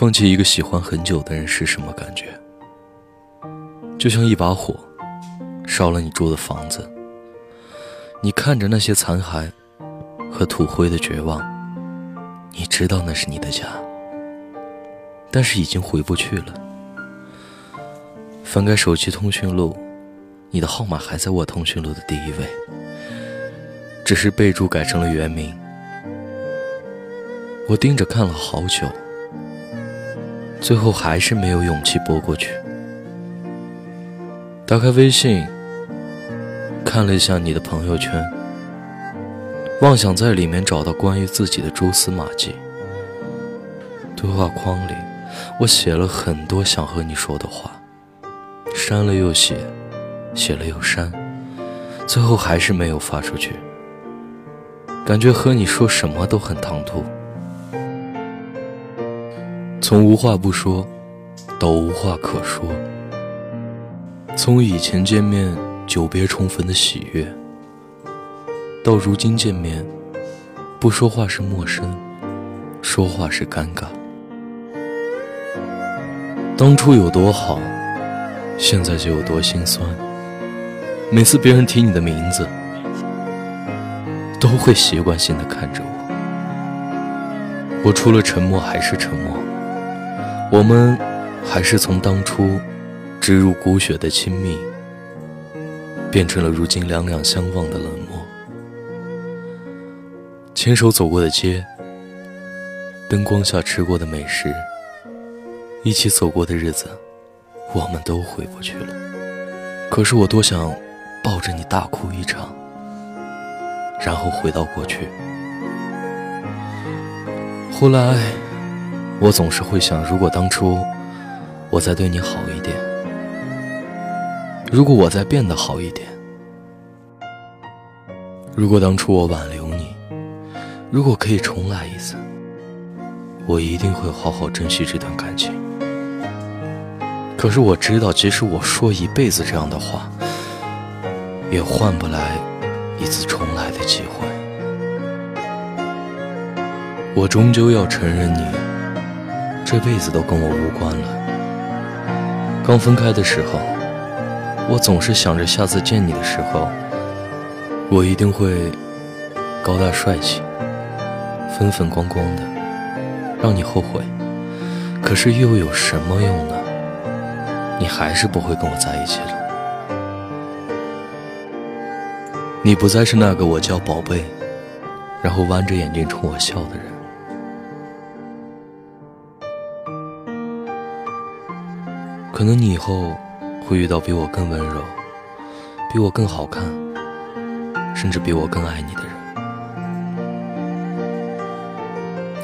放弃一个喜欢很久的人是什么感觉？就像一把火，烧了你住的房子。你看着那些残骸和土灰的绝望，你知道那是你的家，但是已经回不去了。翻开手机通讯录，你的号码还在我通讯录的第一位，只是备注改成了原名。我盯着看了好久。最后还是没有勇气拨过去。打开微信，看了一下你的朋友圈，妄想在里面找到关于自己的蛛丝马迹。对话框里，我写了很多想和你说的话，删了又写，写了又删，最后还是没有发出去。感觉和你说什么都很唐突。从无话不说，到无话可说；从以前见面久别重逢的喜悦，到如今见面不说话是陌生，说话是尴尬。当初有多好，现在就有多心酸。每次别人提你的名字，都会习惯性的看着我。我除了沉默还是沉默。我们还是从当初植入骨血的亲密，变成了如今两两相望的冷漠。牵手走过的街，灯光下吃过的美食，一起走过的日子，我们都回不去了。可是我多想抱着你大哭一场，然后回到过去。后来。我总是会想，如果当初我再对你好一点，如果我再变得好一点，如果当初我挽留你，如果可以重来一次，我一定会好好珍惜这段感情。可是我知道，即使我说一辈子这样的话，也换不来一次重来的机会。我终究要承认你。这辈子都跟我无关了。刚分开的时候，我总是想着下次见你的时候，我一定会高大帅气、风风光光的，让你后悔。可是又有什么用呢？你还是不会跟我在一起了。你不再是那个我叫宝贝，然后弯着眼睛冲我笑的人。可能你以后会遇到比我更温柔、比我更好看，甚至比我更爱你的人。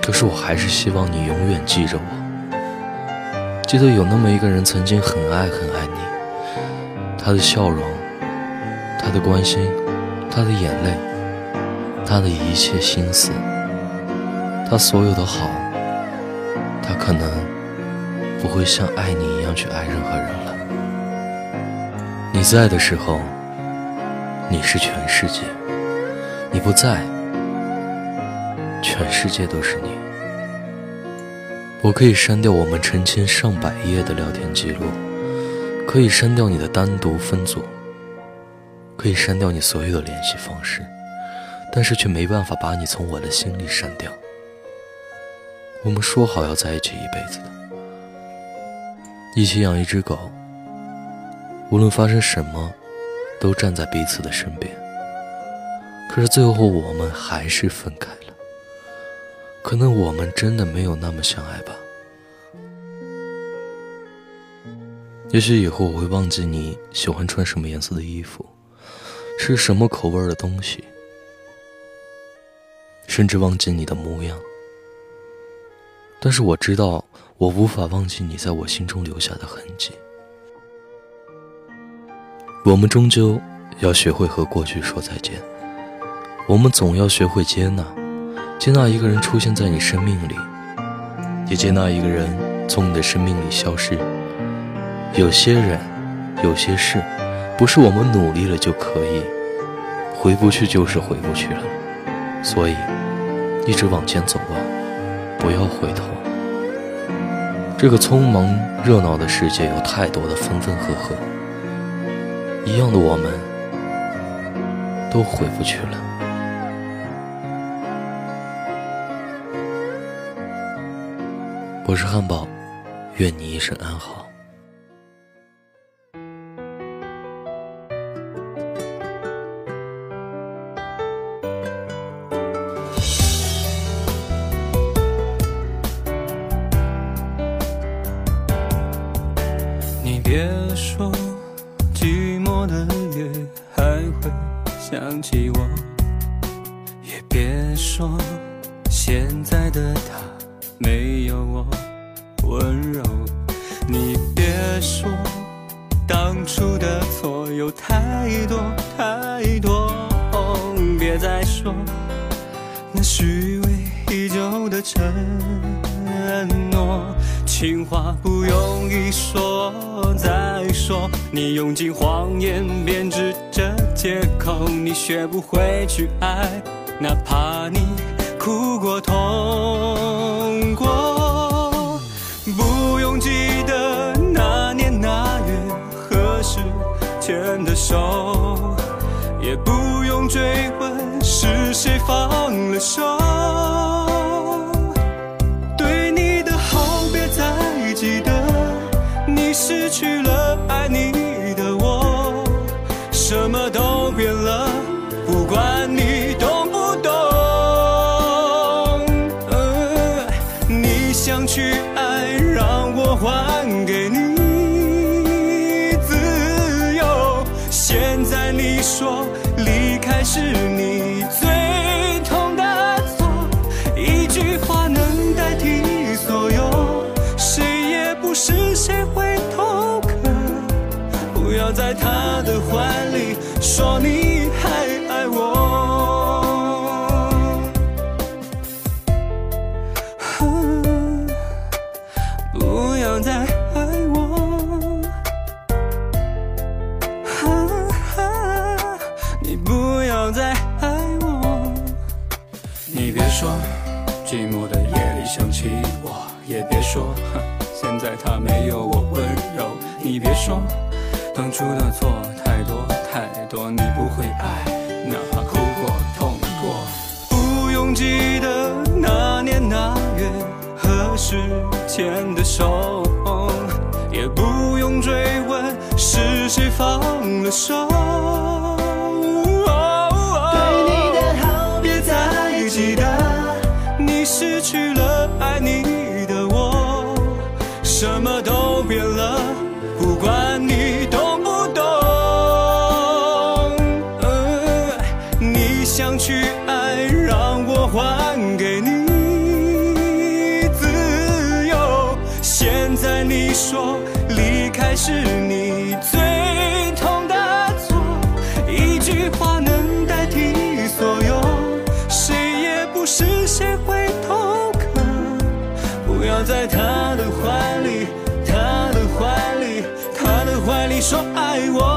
可是我还是希望你永远记着我，记得有那么一个人曾经很爱很爱你，他的笑容，他的关心，他的眼泪，他的一切心思，他所有的好，他可能。不会像爱你样去爱任何人了。你在的时候，你是全世界；你不在，全世界都是你。我可以删掉我们成千上百页的聊天记录，可以删掉你的单独分组，可以删掉你所有的联系方式，但是却没办法把你从我的心里删掉。我们说好要在一起一辈子的。一起养一只狗，无论发生什么，都站在彼此的身边。可是最后我们还是分开了。可能我们真的没有那么相爱吧。也许以后我会忘记你喜欢穿什么颜色的衣服，吃什么口味的东西，甚至忘记你的模样。但是我知道。我无法忘记你在我心中留下的痕迹。我们终究要学会和过去说再见。我们总要学会接纳，接纳一个人出现在你生命里，也接纳一个人从你的生命里消失。有些人，有些事，不是我们努力了就可以回不去，就是回不去了。所以，一直往前走吧，不要回头。这个匆忙热闹的世界有太多的分分合合，一样的我们都回不去了。我是汉堡，愿你一生安好。别说寂寞的夜还会想起我，也别说现在的他没有我温柔。你别说当初的错有太多太多，别再说那虚伪已久的承诺。情话不用一说再说，你用尽谎言编织着借口，你学不会去爱，哪怕你哭过痛过。不用记得那年那月何时牵的手，也不用追问是谁放了手。想去爱，让我还给你自由。现在你说离开是你最痛的错，一句话能代替所有，谁也不是谁会。要在他的怀里说你说寂寞的夜里想起我，也别说 现在他没有我温柔。你别说。当初的错太多太多，你不会爱，哪怕哭过痛过。不用记得那年那月何时牵的手，也不用追问是谁放了手。记得，你失去了爱你的我，什么都变了，不管你懂不懂你。想去爱，让我还给你自由。现在你说离开是你最你说爱我。